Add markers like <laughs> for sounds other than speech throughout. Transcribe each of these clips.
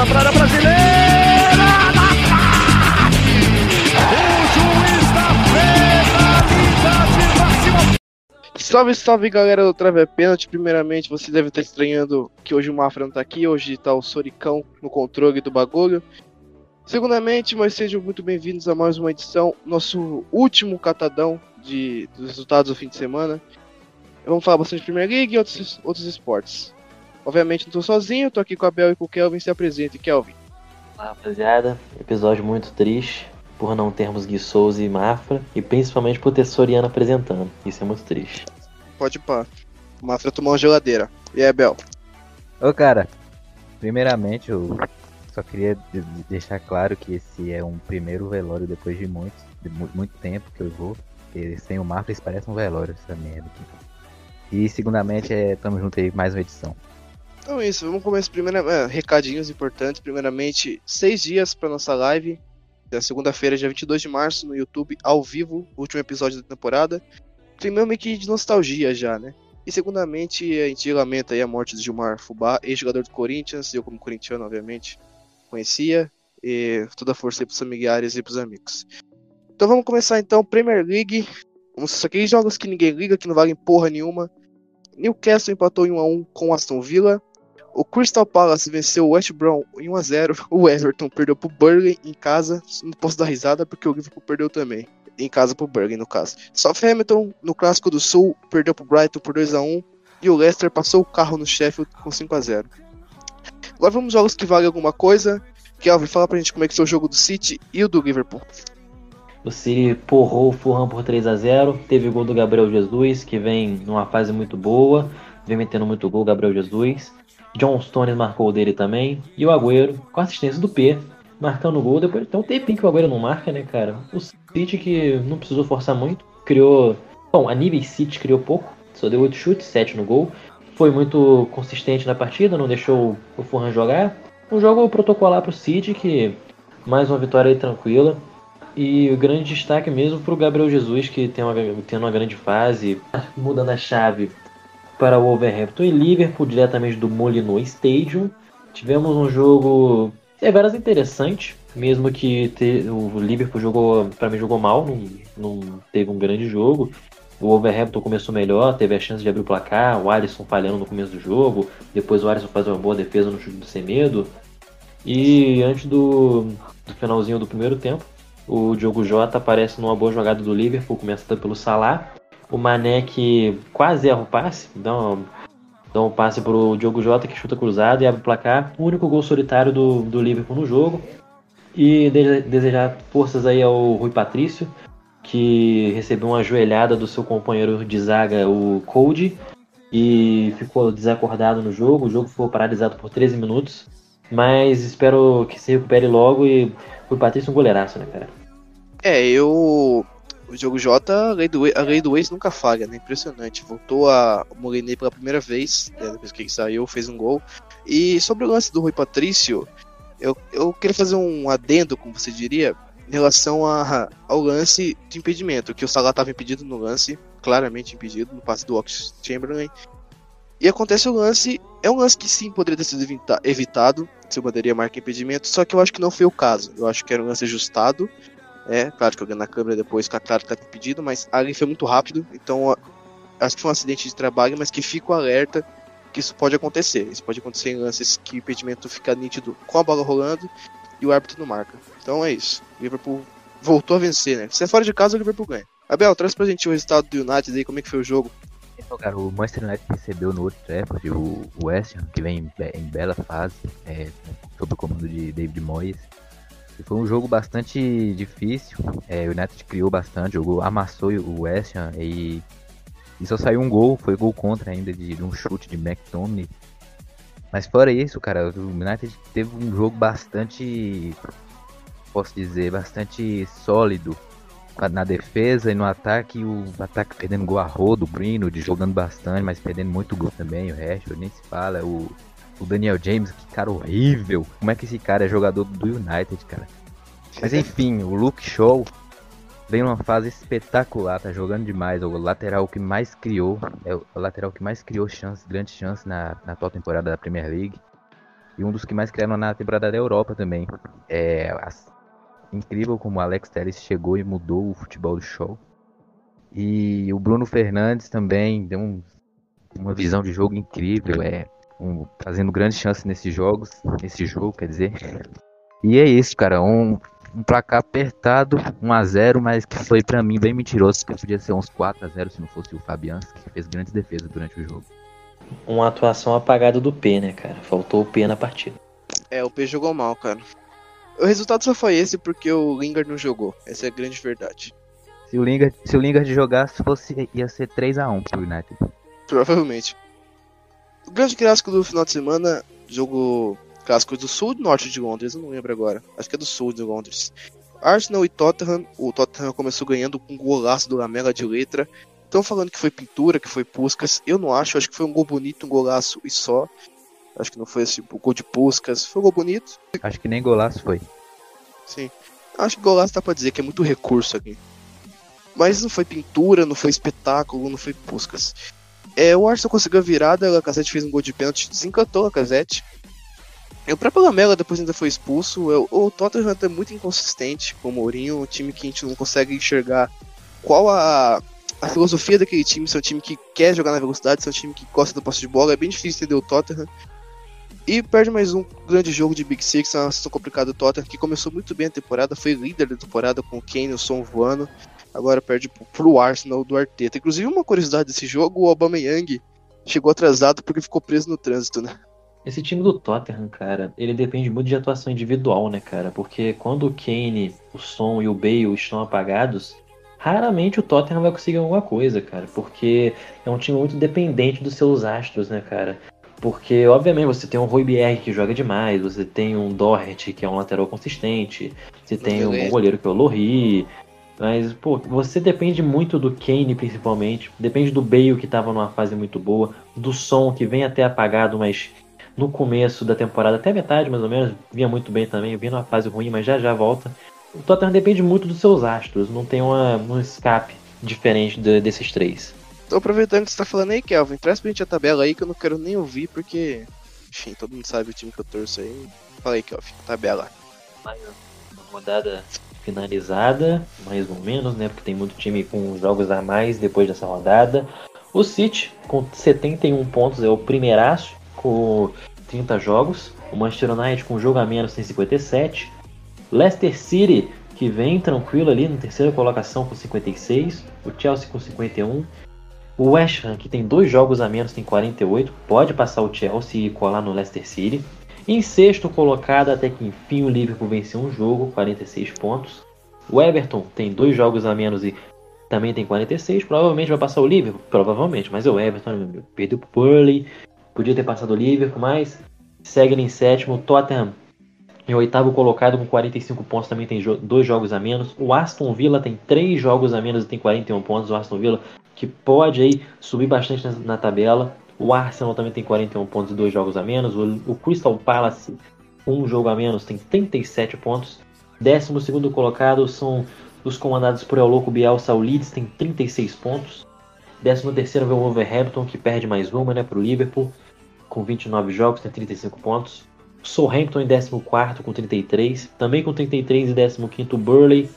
bola para a brasileira. O juiz da penalidade máxima. Salve, salve galera do Trave é Pênalti. Primeiramente, você deve estar estranhando que hoje o Mafra não tá aqui, hoje tá o Soricão no controle do bagulho. Segundamente, mas sejam muito bem-vindos a mais uma edição, nosso último catadão de, dos resultados do fim de semana. Vamos falar bastante de Premier League e outros, outros esportes. Obviamente não tô sozinho, tô aqui com a Bel e com o Kelvin, se apresente, Kelvin. Olá, rapaziada. Episódio muito triste por não termos Gui Souza e Mafra e principalmente por ter Soriano apresentando. Isso é muito triste. Pode pá. O Mafra tomou uma geladeira. E aí, Bel? Ô cara, primeiramente eu só queria de- de- deixar claro que esse é um primeiro velório depois de muito, de mu- muito tempo que eu vou. Porque sem o Mafra isso parece um velório, essa merda aqui. E segundamente é tamo junto aí mais uma edição. Então é isso, vamos começar primeiro é, recadinhos importantes. Primeiramente, seis dias para nossa live. Da segunda-feira, dia 22 de março, no YouTube, ao vivo, último episódio da temporada. Que de nostalgia já, né? E segundamente, a gente lamenta a morte de Gilmar Fubá, ex-jogador do Corinthians, eu como corintiano, obviamente, conhecia. E toda a força aí pros familiares e pros amigos. Então vamos começar então, Premier League. Vamos aqueles jogos que ninguém liga, que não valem porra nenhuma. Newcastle empatou em 1x1 com Aston Villa. O Crystal Palace venceu o West Brom em 1x0. <laughs> O Everton perdeu pro Burnley em casa. Não posso dar risada porque o Liverpool perdeu também. Em casa pro Burnley, no caso. Southampton, no Clássico do Sul, perdeu pro Brighton por 2x1. E o Leicester passou o carro no Sheffield com 5x0. Agora vamos aos jogos que valem alguma coisa. Kelvin, fala pra gente como é que foi o jogo do City e o do Liverpool. O City porrou o Fulham por 3 a 0 Teve gol do Gabriel Jesus, que vem numa fase muito boa. Vem metendo muito gol, Gabriel Jesus. John Stones marcou o dele também. E o Agüero, com assistência do P, marcando o gol. Depois tem um tempinho que o Agüero não marca, né, cara? O City que não precisou forçar muito. Criou. Bom, a nível City criou pouco. Só deu 8 chutes, 7 no gol. Foi muito consistente na partida, não deixou o Fulham jogar. Um jogo protocolar pro City, que mais uma vitória tranquila. E o grande destaque mesmo para o Gabriel Jesus, que tem uma, tendo uma grande fase, mudando a chave para o Wolverhampton e Liverpool, diretamente do Molineux Stadium. Tivemos um jogo deveras interessante, mesmo que te- o Liverpool jogou, para mim jogou mal, não, não teve um grande jogo. O Wolverhampton começou melhor, teve a chance de abrir o placar, o Alisson falhando no começo do jogo, depois o Alisson faz uma boa defesa no chute do Semedo. E antes do, do finalzinho do primeiro tempo, o Diogo Jota aparece numa boa jogada do Liverpool, começando pelo Salah. O Mané que quase erra o passe, dá um, dá um passe pro Diogo Jota que chuta cruzado e abre o placar. O único gol solitário do, do Liverpool no jogo. E de- desejar forças aí ao Rui Patrício, que recebeu uma joelhada do seu companheiro de zaga, o Cody, e ficou desacordado no jogo. O jogo ficou paralisado por 13 minutos. Mas espero que se recupere logo e Rui Patrício é um goleiraço, né, cara? É, eu. O jogo J, a lei do, a lei do ex nunca falha, né? Impressionante. Voltou a Molinei pela primeira vez, né? depois que ele saiu, fez um gol. E sobre o lance do Rui Patrício, eu, eu queria fazer um adendo, como você diria, em relação a, ao lance de impedimento, que o Salah estava impedido no lance, claramente impedido, no passe do Ox Chamberlain. E acontece o lance, é um lance que sim poderia ter sido evita- evitado, se eu poderia marcar impedimento, só que eu acho que não foi o caso. Eu acho que era um lance ajustado. É, claro que eu na câmera depois fica claro que tá impedido, mas ali foi muito rápido, então acho que foi um acidente de trabalho, mas que fica o alerta que isso pode acontecer. Isso pode acontecer em lances que o impedimento fica nítido com a bola rolando e o árbitro não marca. Então é isso. O Liverpool voltou a vencer, né? Se é fora de casa, o Liverpool ganha. Abel, traz pra gente o resultado do United aí, como é que foi o jogo. Então, cara, o Manchester United recebeu no Old Trafford o West Ham, que vem em, em bela fase, é, sob o comando de David Moyes. Foi um jogo bastante difícil. É, o United criou bastante, jogou, amassou o West Ham e, e só saiu um gol, foi gol contra ainda de, de um chute de McTominay. Mas fora isso, cara, o United teve um jogo bastante, posso dizer, bastante sólido na defesa e no ataque, o ataque perdendo gol a rodo, o Greenwood jogando bastante, mas perdendo muito gol também, o Rashford nem se fala, o, o Daniel James, que cara horrível, como é que esse cara é jogador do United, cara? Mas enfim, o Luke Shaw vem numa fase espetacular, tá jogando demais, o lateral que mais criou, é o lateral que mais criou chance, grande chance na, na atual temporada da Premier League. e um dos que mais criaram na temporada da Europa também. É as- incrível como o Alex Telles chegou e mudou o futebol do show. E o Bruno Fernandes também deu um- uma visão de jogo incrível, é um- fazendo grandes chances nesses jogos, nesse jogo, quer dizer. E é isso, cara, um, um placar apertado, 1 a 0 mas que foi pra mim bem mentiroso, porque podia ser uns 4 a 0 se não fosse o Fabianski, que fez grandes defesas durante o jogo. Uma atuação apagada do P, né, cara? Faltou o P na partida. É, o P jogou mal, cara. O resultado só foi esse porque o Lingard não jogou. Essa é a grande verdade. Se o Lingard, se o Lingard jogasse, fosse, ia ser 3 a 1 pro United. Provavelmente. O grande clássico do final de semana, jogo clássico do sul e norte de Londres, eu não lembro agora. Acho que é do sul de Londres. Arsenal e Tottenham. O Tottenham começou ganhando com um golaço do Lamela de letra. Estão falando que foi pintura, que foi Puskas. Eu não acho, acho que foi um gol bonito, um golaço e só. Acho que não foi esse gol de Puskas. Foi um gol bonito. Acho que nem golaço foi. Sim. Acho que golaço dá pra dizer que é muito recurso aqui. Mas não foi pintura, não foi espetáculo, não foi Puskas. É, o Arsenal conseguiu a virada, a Lacazette fez um gol de pênalti, desencantou a Lacazette. E o próprio Lamela depois ainda foi expulso. É, O, Tottenham é muito inconsistente com o Mourinho, um time que a gente não consegue enxergar qual a, a filosofia daquele time. Se é um time que quer jogar na velocidade, se é um time que gosta do posse de bola, é bem difícil entender o Tottenham. E perde mais um grande jogo de Big Six, uma situação complicada do Tottenham, que começou muito bem a temporada, foi líder da temporada com o Kane e o Son voando. Agora perde pro- Arsenal do Arteta. Inclusive, uma curiosidade desse jogo, o Aubameyang chegou atrasado porque ficou preso no trânsito, né? Esse time do Tottenham, cara, ele depende muito de atuação individual, né, cara? Porque quando o Kane, o Son e o Bale estão apagados, raramente o Tottenham vai conseguir alguma coisa, cara. Porque é um time muito dependente dos seus astros, né, cara? Porque, obviamente, você tem um Rui Bierre que joga demais, você tem um Doherty que é um lateral consistente, você tem um goleiro que é o Lohri. Mas, pô, você depende muito do Kane, principalmente. Depende do Bale, que tava numa fase muito boa. Do Som, que vem até apagado, mas no começo da temporada, até metade mais ou menos, vinha muito bem também, vinha numa fase ruim, mas já já volta. O Tottenham depende muito dos seus astros, não tem uma, um escape diferente de- desses três. Tô aproveitando que você tá falando aí, Kelvin, traz pra gente a tabela aí que eu não quero nem ouvir, porque. Enfim, todo mundo sabe o time que eu torço aí. Fala aí, Kelvin, tabela. Uma rodada finalizada, mais ou menos, né? Porque tem muito time com jogos a mais depois dessa rodada. O City, com 71 pontos, é o primeiraço, com 30 jogos. O Manchester United, com um jogo a menos, tem 57. Leicester City, que vem tranquilo ali na terceira colocação, com 56. O Chelsea, com 51. O West Ham, que tem dois jogos a menos, tem 48. Pode passar o Chelsea e colar no Leicester City. Em sexto colocado, até que enfim o Liverpool venceu um jogo, 46 pontos. O Everton tem dois jogos a menos e também tem 46. Provavelmente vai passar o Liverpool, provavelmente, mas é o Everton, meu. Perdeu pro Burley, podia ter passado o Liverpool, mas segue em sétimo. Tottenham em oitavo colocado com 45 pontos, também tem dois jogos a menos. O Aston Villa tem três jogos a menos e tem 41 pontos. O Aston Villa que pode aí subir bastante na tabela. O Arsenal também tem 41 pontos e dois jogos a menos. O, o Crystal Palace, um jogo a menos, tem 37 pontos. Décimo segundo colocado são os comandados por El Louco Bielsa. O Leeds tem 36 pontos. Décimo terceiro vem o Wolverhampton, que perde mais uma, né, pro Liverpool. Com 29 jogos, tem 35 pontos. Southampton em 14 com 33. Também com 33 e 15 o Burley.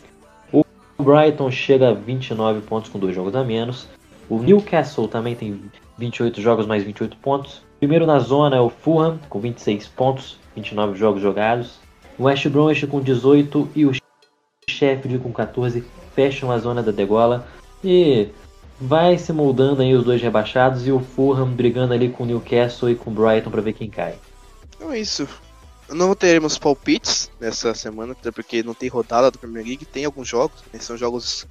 O Brighton chega a 29 pontos com dois jogos a menos. O Newcastle também tem 28 jogos mais 28 pontos. Primeiro na zona é o Fulham com 26 pontos, 29 jogos jogados. O West Bromwich com 18 e o Sheffield com 14 fecham a zona da degola. E vai se moldando aí os dois rebaixados e o Fulham brigando ali com o Newcastle e com o Brighton para ver quem cai. Então é isso. Não teremos palpites nessa semana, até porque não tem rodada da Premier League, tem alguns jogos, são jogos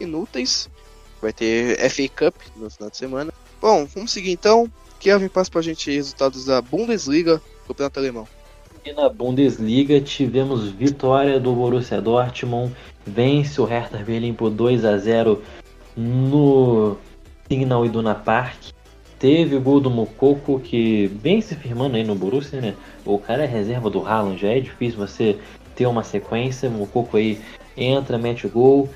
inúteis. Vai ter FA Cup no final de semana. Bom, vamos seguir então. Kevin, passa pra gente resultados da Bundesliga, Campeonato Alemão. E na Bundesliga tivemos vitória do Borussia Dortmund, vence o Hertha Berlim por 2 a 0 no Signal Iduna Park. Teve o gol do Mokoko que vem se firmando aí no Borussia, né? O cara é reserva do Haaland, já é difícil você ter uma sequência. O Mokoko aí entra, mete o gol.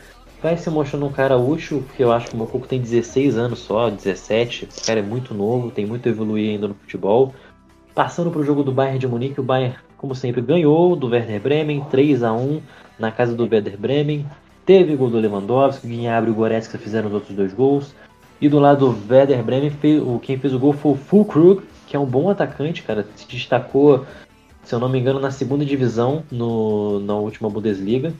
Vai se mostrando um cara útil, porque eu acho que o Mokoko tem 16 anos só, 17. O cara é muito novo, tem muito a evoluir ainda no futebol. Passando para o jogo do Bayern de Munique, o Bayern, como sempre, ganhou do Werder Bremen 3 a 1 na casa do Werder Bremen. Teve gol do Lewandowski, o Gnabry e o Goretzka fizeram os outros dois gols. E do lado do Werder Bremen, quem fez o gol foi o Fulkrug, que é um bom atacante, cara. Se destacou, se eu não me engano, na segunda divisão no, na última Bundesliga.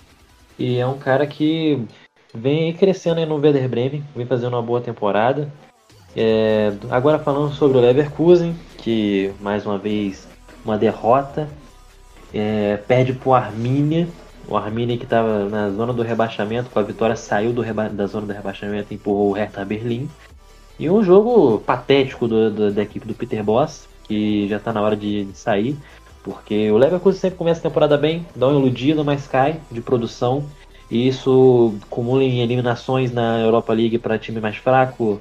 E é um cara que vem crescendo aí no Werder Bremen, vem fazendo uma boa temporada. É, agora falando sobre o Leverkusen, que mais uma vez uma derrota, é, perde para o Arminia. O Arminia que estava na zona do rebaixamento, com a vitória saiu da zona do rebaixamento e empurrou o Hertha Berlim. E um jogo patético do, do, da equipe do Peter Boss, que já está na hora de, de, sair, porque o Leverkusen sempre começa a temporada bem, dá uma iludida, mas cai de produção. E isso acumula em eliminações na Europa League para time mais fraco,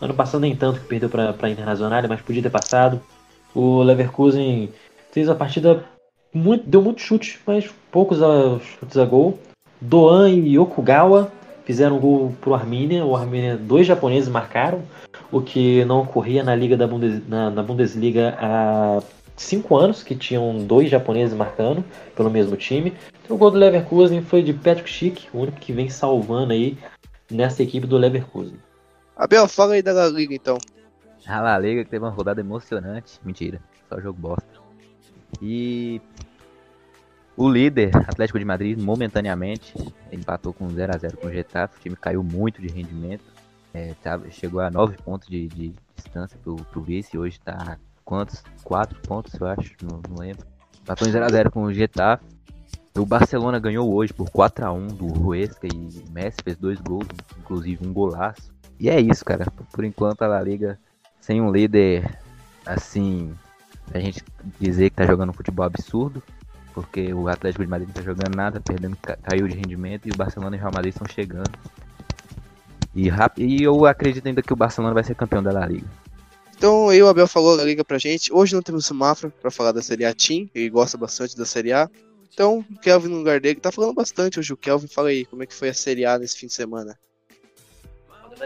Ano passado nem tanto que perdeu para a Internacional, mas podia ter passado. O Leverkusen fez a partida muito, deu muito chute, mas poucos a, chutes a gol. Doan e Okugawa fizeram gol pro Arminia. O Arminia, dois japoneses marcaram, o que não ocorria na liga da Bundes, na, na Bundesliga há cinco anos, que tinham dois japoneses marcando pelo mesmo time. o gol do Leverkusen foi de Patrick Schick, o único que vem salvando aí nessa equipe do Leverkusen. Abel, fala aí da La Liga então. A La Liga que teve uma rodada emocionante. Mentira, só jogo bosta. E o líder, Atlético de Madrid, momentaneamente, empatou com 0 a 0 com o Getafe. O time caiu muito de rendimento. É, chegou a 9 pontos de, de distância pro, pro vice. Hoje tá quantos? 4 pontos, eu acho, não, não lembro. Empatou em 0 a 0 com o Getafe. O Barcelona ganhou hoje por 4 a 1 do Ruesca e Messi fez dois gols, inclusive um golaço. E é isso, cara. Por enquanto a La Liga sem um líder assim, a gente dizer que tá jogando um futebol absurdo, porque o Atlético de Madrid não tá jogando nada, perdendo, caiu de rendimento e o Barcelona e o Real Madrid estão chegando. E, e eu acredito ainda que o Barcelona vai ser campeão da La Liga. Então o Abel falou da Liga pra gente. Hoje não temos o Mafra pra falar da Série A Team, ele gosta bastante da Série A. Então, o Kelvin no lugar dele tá falando bastante hoje. O Kelvin, fala aí, como é que foi a Série A nesse fim de semana?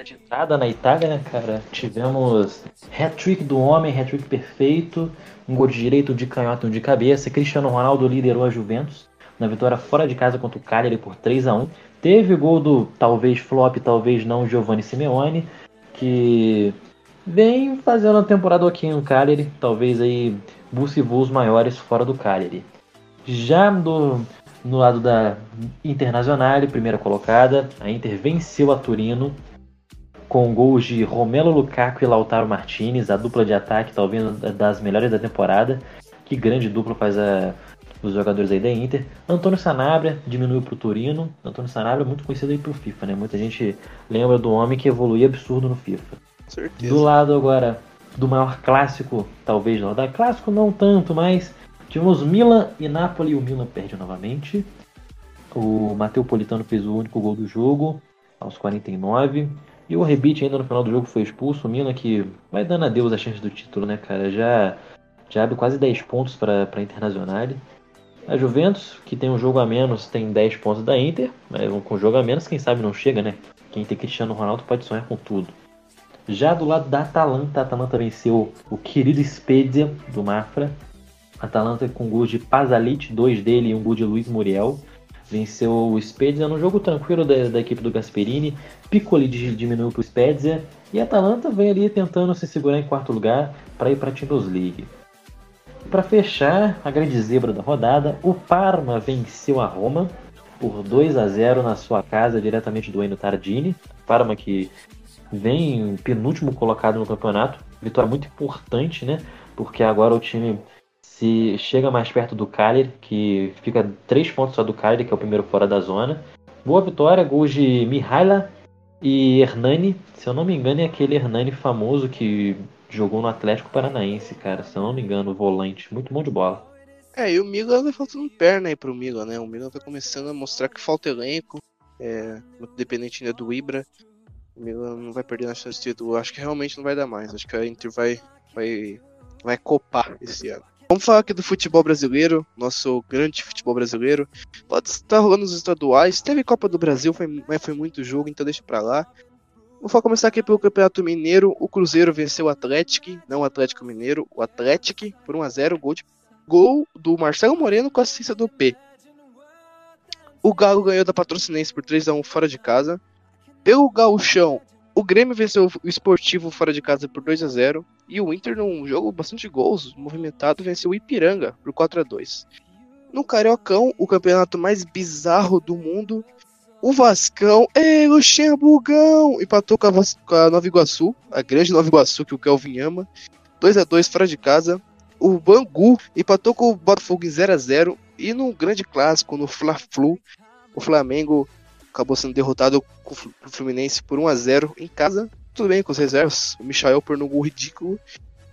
de entrada na Itália, né, cara? Tivemos hat-trick do homem, hat-trick perfeito, um gol de direito de canhota um de cabeça. Cristiano Ronaldo liderou a Juventus na vitória fora de casa contra o Cagliari por 3 a 1 Teve gol do talvez flop, talvez não, Giovanni Simeone, que vem fazendo uma temporada aqui no Cagliari, talvez aí busque voos maiores fora do Cagliari. Já do, no lado da Internacional, primeira colocada, a Inter venceu a Turino com gols de Romelo Lukaku e Lautaro Martinez, a dupla de ataque talvez das melhores da temporada. Que grande dupla faz a, os jogadores aí da Inter. Antônio Sanabria diminuiu para o Turino. Antônio Sanabria é muito conhecido aí pro FIFA, né? Muita gente lembra do homem que evolui absurdo no FIFA. Certeza. Do lado agora do maior clássico, talvez não da clássico não tanto, mas tivemos Milan e Napoli. O Milan perde novamente. O Matteo Politano fez o único gol do jogo aos 49. E o Rebite ainda no final do jogo foi expulso. O Milan que vai dando adeus a chance do título, né, cara? Já, já abre quase 10 pontos para a Internacional. A Juventus, que tem um jogo a menos, tem 10 pontos da Inter. Mas com jogo a menos, quem sabe não chega, né? Quem tem Cristiano Ronaldo pode sonhar com tudo. Já do lado da Atalanta, a Atalanta venceu o querido Spezia do Mafra. Atalanta com gols de Pazalit, dois dele e um gol de Luiz Muriel. Venceu o Spezia no jogo tranquilo da, da equipe do Gasperini. Piccoli diminuiu para o Spezia. E a Atalanta vem ali tentando se segurar em quarto lugar para ir para a Champions League. Para fechar a grande zebra da rodada, o Parma venceu a Roma por 2 a 0 na sua casa, diretamente do Eno Tardini. Parma que vem penúltimo colocado no campeonato. Vitória muito importante, né? Porque agora o time se chega mais perto do Cagliari, que fica três pontos só do Cagliari, que é o primeiro fora da zona. Boa vitória, gols de Mihaila e Hernani. Se eu não me engano, é aquele Hernani famoso que jogou no Atlético Paranaense, cara. Se eu não me engano, volante. Muito bom de bola. É, e o Milan vai faltando perna aí pro Milan, né? O Milan tá começando a mostrar que falta elenco. É, muito dependente ainda do Ibra. O Milan não vai perder na chance de título. Acho que realmente não vai dar mais. Acho que a Inter vai, vai, vai copar esse ano. Vamos falar aqui do futebol brasileiro, nosso grande futebol brasileiro. Pode estar rolando os estaduais. Teve Copa do Brasil, foi, mas foi muito jogo, então deixa pra lá. Vou começar aqui pelo Campeonato Mineiro. O Cruzeiro venceu o Atlético, não o Atlético Mineiro, o Atlético por 1x0. Gol, gol do Marcelo Moreno com assistência do P. O Galo ganhou da Patrocinense por 3x1 fora de casa. Pelo Gauchão, o Grêmio venceu o Esportivo fora de casa por 2 a 0 e o Inter, num jogo bastante gols, movimentado, venceu o Ipiranga por 4 a 2 No Cariocão, o campeonato mais bizarro do mundo, o Vascão, ei, Luxemburgão, empatou com a, com a Nova Iguaçu, a grande Nova Iguaçu que o Kelvin ama, 2 a 2 fora de casa. O Bangu empatou com o Botafogo em 0 a 0 e no grande clássico, no Fla-Flu, o Flamengo acabou sendo derrotado com o Fluminense por 1 a 0 em casa. Tudo bem com os reservas. O Michael por um gol ridículo.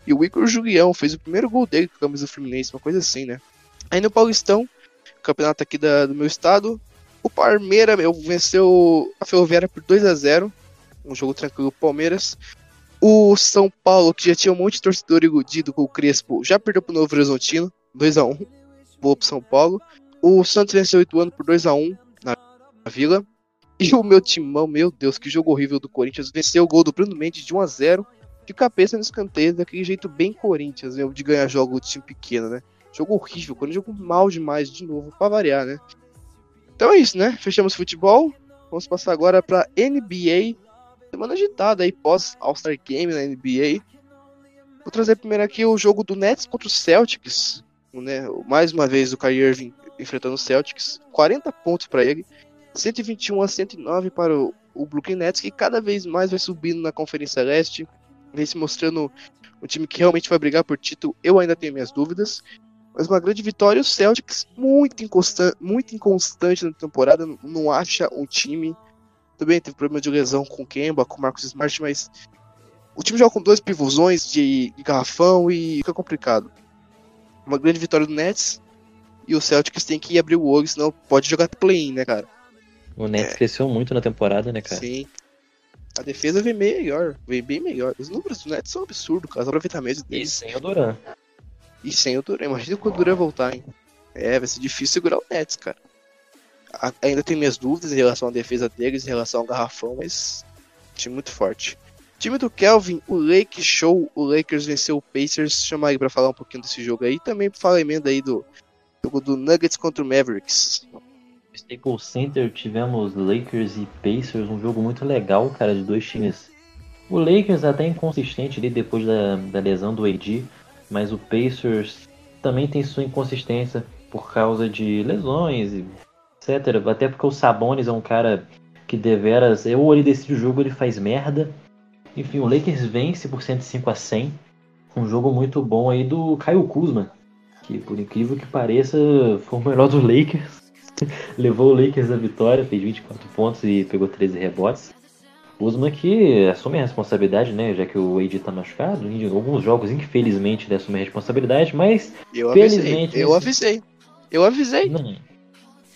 E o Igor Julião fez o primeiro gol dele com a camisa do Fluminense, uma coisa assim, né? Aí no Paulistão, campeonato aqui da, do meu estado, o Palmeiras meu, venceu a Ferroviária por 2 a 0 Um jogo tranquilo Palmeiras. O São Paulo, que já tinha um monte de torcedor iludido com o Crespo, já perdeu pro Novo Horizontino, 2 a 1 Boa pro São Paulo. O Santos venceu o Ituano por 2 a 1 na Vila. E o meu timão, meu Deus, que jogo horrível do Corinthians. Venceu o gol do Bruno Mendes de 1 a 0 De cabeça no escanteio, daquele jeito bem Corinthians, né, de ganhar jogo de time pequeno, né? Jogo horrível, quando jogo mal demais de novo, pra variar, né? Então é isso, né? Fechamos futebol. Vamos passar agora pra NBA. Semana agitada aí, pós All-Star Game na NBA. Vou trazer primeiro aqui o jogo do Nets contra o Celtics. Né? Mais uma vez o Kyrie Irving enfrentando o Celtics. 40 pontos para ele. 121 a 109 para o, o Brooklyn Nets, que cada vez mais vai subindo na Conferência Leste, vem se mostrando um time que realmente vai brigar por título. Eu ainda tenho minhas dúvidas, mas uma grande vitória. O Celtics, muito inconstante, muito inconstante na temporada, não acha um time. Também teve problema de lesão com o Kemba, com o Marcos Smart, mas o time joga com dois pivôzões de, de garrafão e fica complicado. Uma grande vitória do Nets. E o Celtics tem que abrir o olho, senão pode jogar play-in, né, cara? O Nets é. cresceu muito na temporada, né, cara? Sim. A defesa vem melhor, vem bem melhor. Os números do Nets são absurdos, cara. Os aproveitamentos deles. E sem o Duran. E sem o Duran. Imagina quando o Duran voltar, hein? É, vai ser difícil segurar o Nets, cara. A, ainda tenho minhas dúvidas em relação à defesa deles, em relação ao garrafão, mas. Time muito forte. Time do Kelvin, o Lake Show, o Lakers venceu o Pacers. Chama aí pra falar um pouquinho desse jogo aí. Também fala emenda aí do jogo do Nuggets contra o Mavericks. Staples Center tivemos Lakers e Pacers, um jogo muito legal, cara, de dois times. O Lakers até inconsistente ali depois da, da lesão do AD, mas o Pacers também tem sua inconsistência por causa de lesões, etc. Até porque o Sabonis é um cara que deveras, ou ele decide o jogo ele faz merda. Enfim, o Lakers vence por 105 a 100. Um jogo muito bom aí do Caio Kuzma, que por incrível que pareça foi o melhor do Lakers <laughs> levou o Lakers à vitória, fez 24 pontos e pegou 13 rebotes. Usman que assume a responsabilidade, né? Já que o AD tá machucado. Em alguns jogos, infelizmente, ele assume a responsabilidade, mas. Eu avisei. Eu avisei. Eu avisei. Não.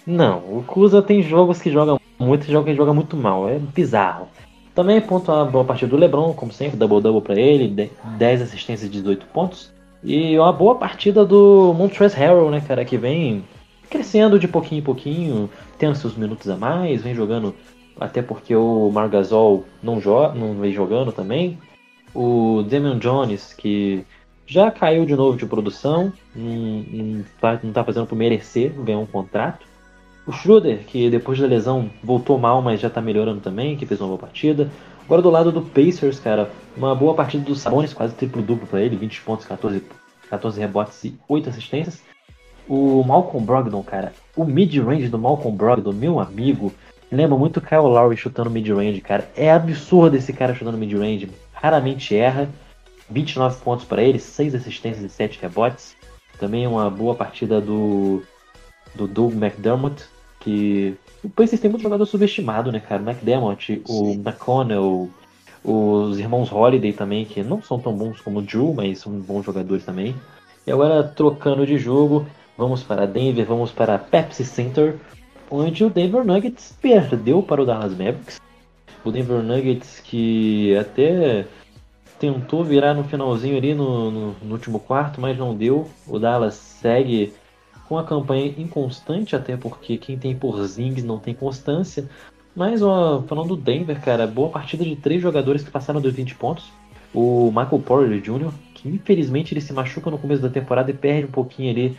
Não, o Kuza tem jogos que joga muito e jogos que joga muito mal. É bizarro. Também ponto a boa partida do LeBron, como sempre, double-double para ele, 10 assistências e 18 pontos. E uma boa partida do Montrezl Harrell, né, cara, que vem crescendo de pouquinho em pouquinho, tendo seus minutos a mais, vem jogando, até porque o Margasol não, joga, não vem jogando também. O Damian Jones, que já caiu de novo de produção, não, não, tá, fazendo por merecer ganhar um contrato. O Schroeder, que depois da lesão voltou mal, mas já tá melhorando também, que fez uma boa partida. Agora do lado do Pacers, cara, uma boa partida do Sabonis, quase triplo duplo para ele, 20 pontos, 14, 14 rebotes e 8 assistências. O Malcolm Brogdon, cara, o mid-range do Malcolm Brogdon, meu amigo, lembra muito o Kyle Lowry chutando mid-range, cara. É absurdo esse cara chutando mid-range. Raramente erra. 29 pontos para ele, 6 assistências e 7 rebotes. Também uma boa partida do, do Doug McDermott, que o Pacers tem muito jogador subestimado, né, cara? O McDermott, o McConnell, os irmãos Holiday também, que não são tão bons como o Drew, mas são bons jogadores também. E agora, trocando de jogo, Vamos para Denver, vamos para Pepsi Center, onde o Denver Nuggets perdeu para o Dallas Mavericks. O Denver Nuggets que até tentou virar no finalzinho ali no, no, no último quarto, mas não deu. O Dallas segue com a campanha inconstante, até porque quem tem por Zings não tem constância. Mas ó, falando do Denver, cara, boa partida de três jogadores que passaram dos 20 pontos. O Michael Porter Jr., que infelizmente ele se machuca no começo da temporada e perde um pouquinho ali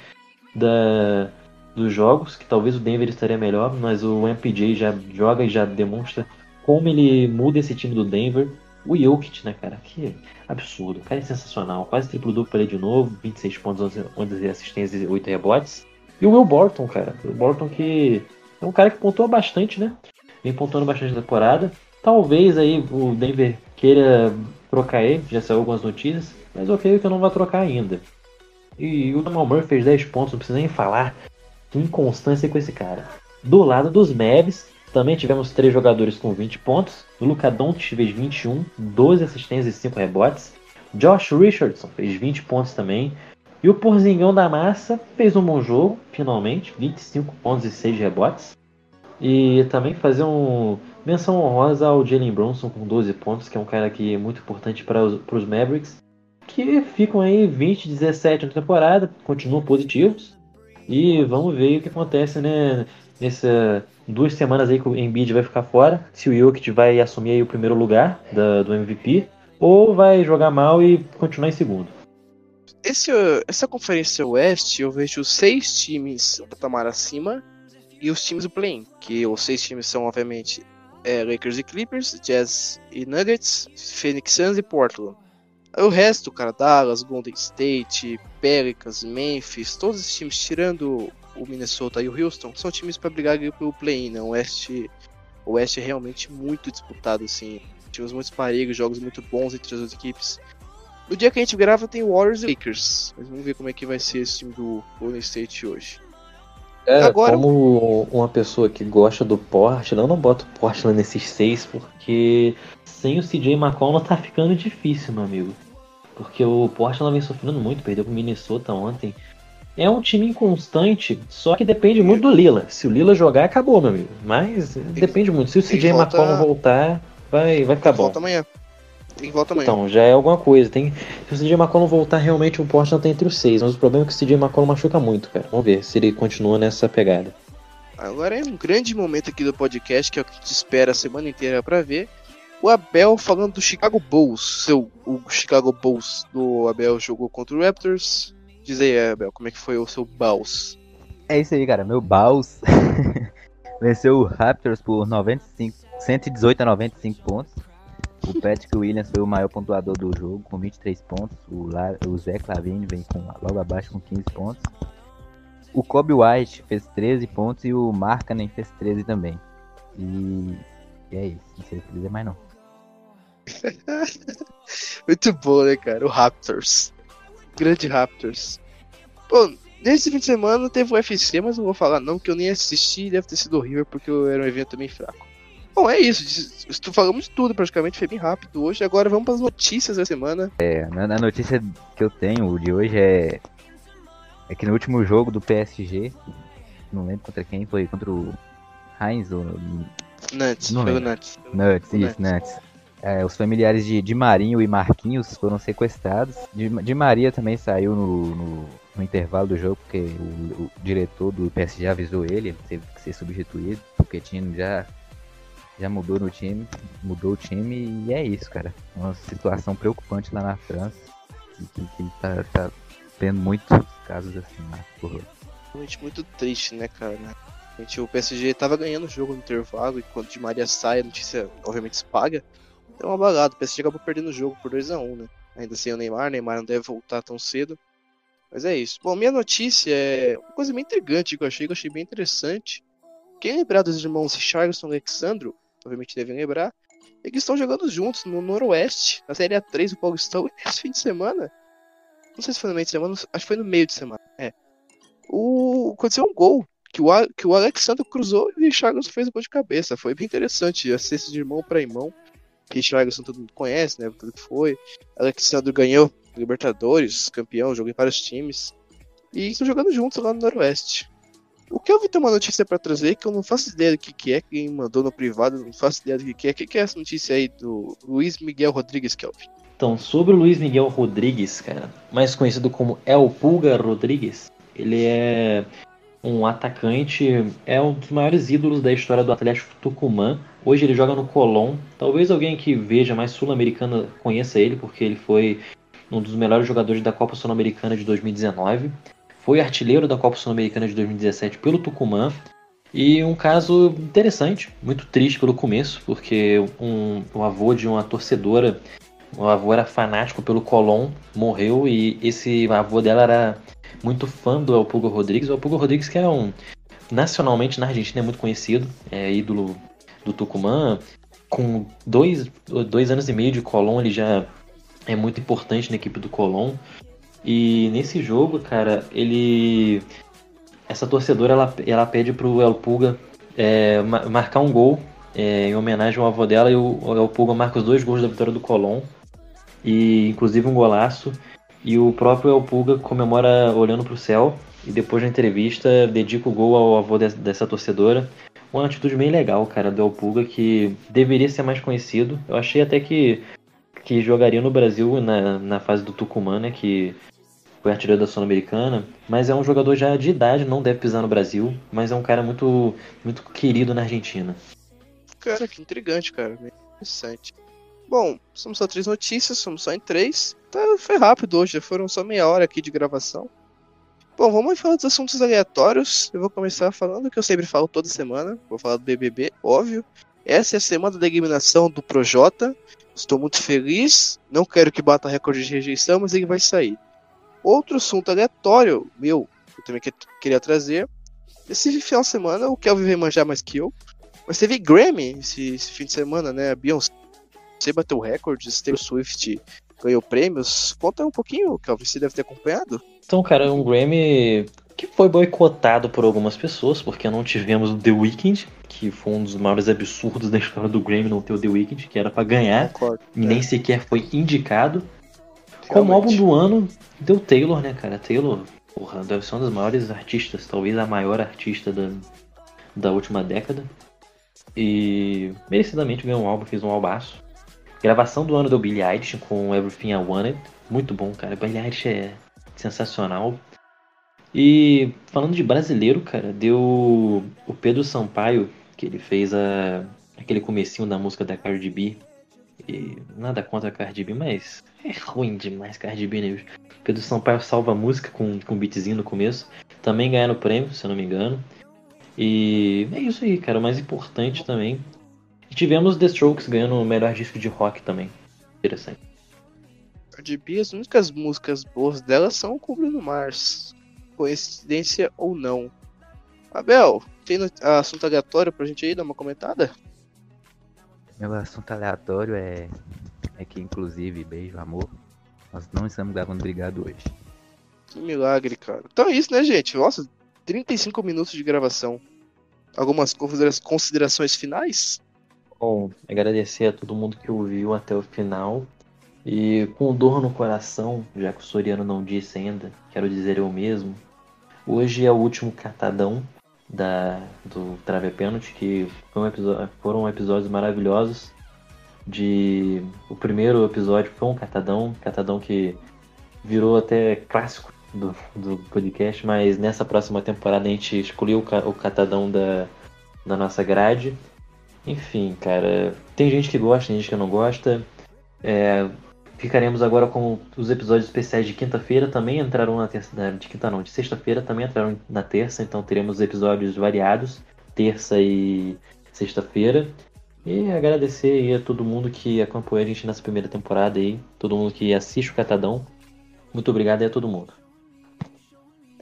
da, dos jogos, que talvez o Denver estaria melhor, mas o MPJ já joga e já demonstra como ele muda esse time do Denver. O Jokic, né, cara? Que absurdo. O cara é sensacional. Quase triplo duplo pra ele de novo. 26 pontos, 11, 11 assistências e 8 rebotes. E o Will Borton, cara. O Borton que é um cara que pontua bastante, né? Vem pontuando bastante na temporada. Talvez aí o Denver queira trocar ele. Já saiu algumas notícias. Mas eu creio que eu não vai trocar ainda. E o Jamal Murray fez 10 pontos. Não precisa nem falar. Que inconstância com esse cara. Do lado dos Mavs, também tivemos três jogadores com 20 pontos. O Luca Doncic fez 21, 12 assistências e 5 rebotes. Josh Richardson fez 20 pontos também. E o Porzingão da Massa fez um bom jogo, finalmente, 25 pontos e 6 rebotes. E também fazer uma menção honrosa ao Jalen Bronson com 12 pontos, que é um cara que é muito importante para os, para os Mavericks, que ficam aí 20, 17 na temporada, continuam positivos. E vamos ver o que acontece, né, nessa duas semanas aí que o Embiid vai ficar fora, se o Jokic vai assumir o primeiro lugar da, do MVP, ou vai jogar mal e continuar em segundo. Esse, essa conferência Oeste, eu vejo seis times um patamar acima e os times do play que os seis times são, obviamente, é, Lakers e Clippers, Jazz e Nuggets, Phoenix Suns e Portland. O resto, cara, Dallas, Golden State, Pelicans, Memphis, todos esses times, tirando o Minnesota e o Houston são times para brigar pelo play-in, né? O Oeste, o Oeste é realmente muito disputado, assim. Times muito parelhos, jogos muito bons entre as duas equipes. No dia que a gente grava tem Warriors e Lakers. Mas vamos ver como é que vai ser esse time do Golden State hoje. É, Agora, como uma pessoa que gosta do Portland, eu não boto Portland nesses seis, porque sem o CJ McCollum tá ficando difícil, meu amigo. Porque o Portland vem sofrendo muito, perdeu pro Minnesota ontem é um time inconstante, só que depende muito do Lila. Se o Lila jogar, acabou, meu amigo. Mas depende muito. Se o CJ volta... McCollum voltar, vai, vai ficar bom. Volta amanhã. Tem que voltar amanhã. Então, já é alguma coisa. Tem... Se o CJ McCollum voltar, realmente o Portland tá entre os seis. Mas o problema é que o CJ McCollum machuca muito, cara. Vamos ver se ele continua nessa pegada. Agora é um grande momento aqui do podcast, que é o que te espera a semana inteira para ver. O Abel falando do Chicago Bulls. Seu, o Chicago Bulls do Abel jogou contra o Raptors. Diz aí, Abel, como é que foi o seu Baus? É isso aí, cara. Meu Baus <laughs> venceu o Raptors por 95, 118 a 95 pontos. O Patrick Williams foi o maior pontuador do jogo, com 23 pontos. O, La, o Zé Clavini vem com, logo abaixo com 15 pontos. O Kobe White fez 13 pontos e o Markkanen fez 13 também. E, e é isso. Não sei o que dizer mais não. <laughs> Muito bom, né, cara? O Raptors. Grande Raptors. Pô, nesse fim de semana teve o UFC, mas não vou falar não, que eu nem assisti deve ter sido horrível porque era um evento bem fraco. Bom, é isso. Falamos de tudo praticamente, foi bem rápido hoje. Agora vamos para as notícias da semana. É, na notícia que eu tenho de hoje é. É que no último jogo do PSG, não lembro contra quem, foi contra o Heinz ou. Nuts, foi o Nuts. Nuts, isso, Nuts. É, os familiares de, de Marinho e Marquinhos foram sequestrados. De, de Maria também saiu no, no, no, intervalo do jogo, porque o, o, diretor do PSG avisou ele, ele teve que ser substituído, porque tinha já, já mudou no time, mudou o time e é isso, cara. Uma situação preocupante lá na França, que, que, que tá, tá tendo muitos casos assim lá por Realmente muito triste, né, cara? O PSG tava ganhando o jogo no intervalo e quando de Maria sai, a notícia obviamente se paga deu uma bagada. O PSG acabou perdendo o jogo por 2 a 1 né? Ainda sem o Neymar, o Neymar não deve voltar tão cedo. Mas é isso. Bom, minha notícia é uma coisa bem intrigante que eu achei, que eu achei bem interessante. Quem lembrar dos irmãos Richardson e Alexandro, obviamente devem lembrar, é que estão jogando juntos no Noroeste, na Série A3 do Paulistão, <laughs> e nesse fim de semana, não sei se foi no meio de semana, acho que foi no meio de semana, é. O, aconteceu um gol que o, que o Alexandre cruzou e o Richardson fez o gol de cabeça. Foi bem interessante, assistência de irmão para irmão. Richarlison todo mundo conhece, né? Tudo que foi. Alexandre ganhou Libertadores, campeão, jogou em vários times. E estão jogando juntos lá no Noroeste. O que eu vi ter uma notícia para trazer que eu não faço ideia do que, que é, quem mandou no privado, não faço ideia do que, que é. O que, que é essa notícia aí do Luiz Miguel Rodrigues, Kelvin? Então, sobre o Luiz Miguel Rodrigues, cara, mais conhecido como El Pulga Rodrigues, ele é um atacante, é um dos maiores ídolos da história do Atlético Tucumã. Hoje ele joga no Colón. Talvez alguém que veja mais sul-americana conheça ele, porque ele foi um dos melhores jogadores da Copa Sul-Americana de 2019. Foi artilheiro da Copa Sul-Americana de 2017 pelo Tucumã. E um caso interessante, muito triste pelo começo, porque um, o avô de uma torcedora, o avô era fanático pelo Colón, morreu e esse avô dela era muito fã do Elpugo Rodrigues. O Elpugo Rodrigues que é um nacionalmente na Argentina é muito conhecido, é ídolo do Tucumã. Com dois, dois anos e meio de Colón, ele já é muito importante na equipe do Colón. E nesse jogo, cara, ele. Essa torcedora ela, ela pede pro El Puga é, marcar um gol é, em homenagem ao avô dela e o El Puga marca os dois gols da vitória do Colón. E inclusive um golaço. E o próprio El Puga comemora olhando pro céu. E depois da entrevista dedica o gol ao avô de, dessa torcedora. Uma atitude bem legal, cara, do El Puga, que deveria ser mais conhecido. Eu achei até que que jogaria no Brasil na, na fase do Tucumã, né? Que foi artilheiro da Sul-Americana, mas é um jogador já de idade, não deve pisar no Brasil, mas é um cara muito, muito querido na Argentina. Cara, que intrigante, cara. Interessante. Bom, somos só três notícias, somos só em três. Tá, foi rápido hoje, foram só meia hora aqui de gravação. Bom, vamos falar dos assuntos aleatórios. Eu vou começar falando que eu sempre falo toda semana. Vou falar do BBB, óbvio. Essa é a semana da eliminação do Projota. Estou muito feliz. Não quero que bata recorde de rejeição, mas ele vai sair. Outro assunto aleatório, meu, eu também que, queria trazer. Esse final de semana, o Kelvin vai manjar mais que eu. Mas teve Grammy esse, esse fim de semana, né? A Beyoncé bateu recordes, Taylor Swift ganhou prêmios. Conta um pouquinho, Kelvin, você deve ter acompanhado. Então, cara, um Grammy que foi boicotado por algumas pessoas, porque não tivemos o The Weeknd, que foi um dos maiores absurdos da história do Grammy não ter o The Weeknd, que era para ganhar Concordo, e nem sequer foi indicado. Como álbum do ano, deu Taylor, né, cara? Taylor, porra, deve ser uma das maiores artistas, talvez a maior artista da, da última década. E merecidamente ganhou um álbum, fez um albaço. Gravação do ano do Billie Eilish com Everything I Wanted. Muito bom, cara. Billie Eilish é sensacional. E falando de brasileiro, cara, deu o Pedro Sampaio, que ele fez a, aquele comecinho da música da Cardi B. E nada contra a Cardi B, mas é ruim demais Cardi B, né? Pedro Sampaio salva a música com, com um beatzinho no começo. Também ganharam o prêmio, se eu não me engano. E é isso aí, cara. O mais importante também. Tivemos The Strokes ganhando o melhor disco de rock também. Interessante. Cardi B, as únicas músicas boas dela são com Bruno Mars coincidência ou não. Abel, tem assunto aleatório pra gente aí dar uma comentada? Meu assunto aleatório é, é que, inclusive, beijo, amor, nós não estamos gravando Brigado hoje. Que milagre, cara. Então é isso, né, gente? Nossa, 35 minutos de gravação. Algumas considerações finais? Bom, agradecer a todo mundo que ouviu até o final. E com dor no coração, já que o Soriano não disse ainda, quero dizer eu mesmo, Hoje é o último catadão da, do Trave Pênalti, que um episódio, foram episódios maravilhosos. De o primeiro episódio foi um catadão, catadão que virou até clássico do, do podcast, mas nessa próxima temporada a gente escolheu o, o catadão da, da nossa grade. Enfim, cara, tem gente que gosta, tem gente que não gosta. É, Ficaremos agora com os episódios especiais de quinta-feira, também entraram na terça. De quinta não, de sexta-feira também entraram na terça, então teremos episódios variados, terça e sexta-feira. E agradecer a todo mundo que acompanhou a gente nessa primeira temporada aí, todo mundo que assiste o Catadão. Muito obrigado aí a todo mundo.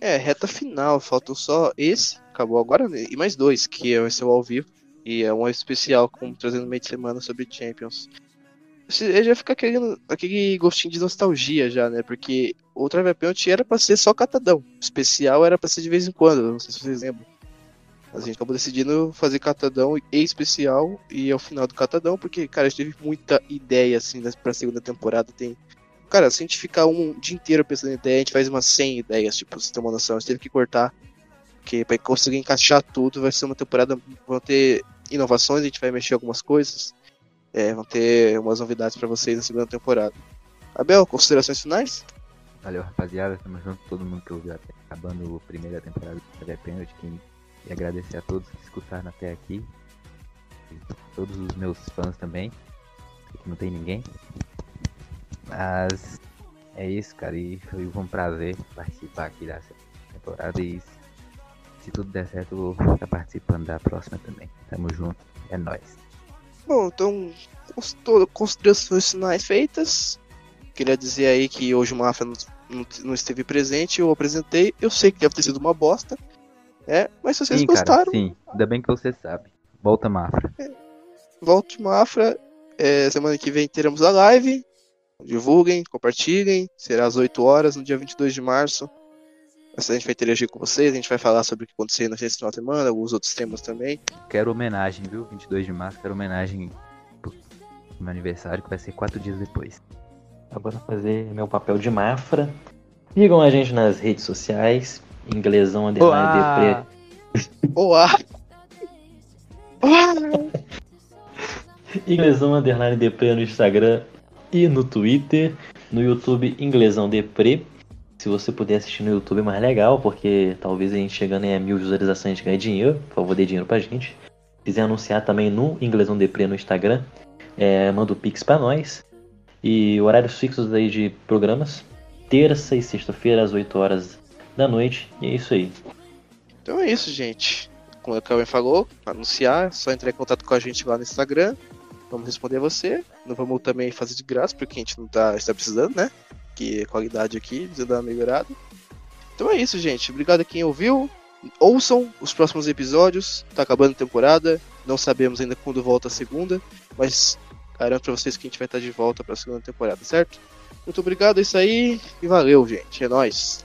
É, reta final, faltam só esse, acabou agora, e mais dois, que é esse ao vivo, e é um especial, como trazendo meio de semana sobre Champions já fica aquele, aquele gostinho de nostalgia já, né? Porque o Trave Penalty era pra ser só catadão. O especial era pra ser de vez em quando, não sei se vocês lembram. A gente acabou decidindo fazer catadão e especial e ao final do catadão, porque, cara, a gente teve muita ideia, assim, pra segunda temporada. Tem. Cara, se a gente ficar um dia inteiro pensando em ideia, a gente faz umas 100 ideias, tipo, você tem uma noção. A gente teve que cortar, porque pra conseguir encaixar tudo, vai ser uma temporada. Vão ter inovações, a gente vai mexer algumas coisas. É, vão ter umas novidades para vocês na segunda temporada. Abel, considerações finais? Valeu, rapaziada. Tamo junto, todo mundo que ouviu até acabando a primeira temporada do Fazer Pênalti. E agradecer a todos que escutaram até aqui. E todos os meus fãs também. Que não tem ninguém. Mas é isso, cara. E foi um prazer participar aqui dessa temporada. E se tudo der certo, eu vou estar participando da próxima também. Tamo junto. É nóis. Bom, então, considerações finais feitas. Queria dizer aí que hoje o Mafra não, não- não esteve presente, eu apresentei. Eu sei que deve ter sido uma bosta. É, mas se vocês sim, gostaram, cara, sim. Ainda bem que você sabe. Volta, Mafra. volte Mafra. É, semana que vem teremos a live. Divulguem, compartilhem. Será às 8 horas, no dia 22 de março. Essa a gente vai interagir com vocês, a gente vai falar sobre o que aconteceu nesse final de semana, alguns outros temas também. Quero homenagem, viu? 22 de março, quero homenagem pro meu aniversário, que vai ser quatro dias depois. Agora fazer meu papel de Mafra. Sigam a gente nas redes sociais. Inglesão underline deprê. Olá! Olá! Inglesão Underline Deprê no Instagram e no Twitter. No YouTube, Inglesão Deprê. Se você puder assistir no YouTube é mais legal, porque talvez a gente chegando em mil visualizações a gente ganhe dinheiro. Por favor, dê dinheiro pra gente. Se quiser anunciar também no Inglesão Deprê no Instagram, é, manda o Pix pra nós. E horários fixos aí de programas. Terça e sexta-feira, às 8 horas da noite. E é isso aí. Então é isso, gente. Como o Calvin falou, anunciar, só entrar em contato com a gente lá no Instagram. Vamos responder você. Não vamos também fazer de graça, porque a gente não tá, está precisando, né? Que a qualidade aqui precisa dar uma melhorada. Então é isso, gente. Obrigado a quem ouviu. Ouçam os próximos episódios. Tá acabando a temporada. Não sabemos ainda quando volta a segunda. Mas garanto pra vocês que a gente vai estar de volta pra segunda temporada, certo? Muito obrigado, é isso aí. E valeu, gente. É nóis.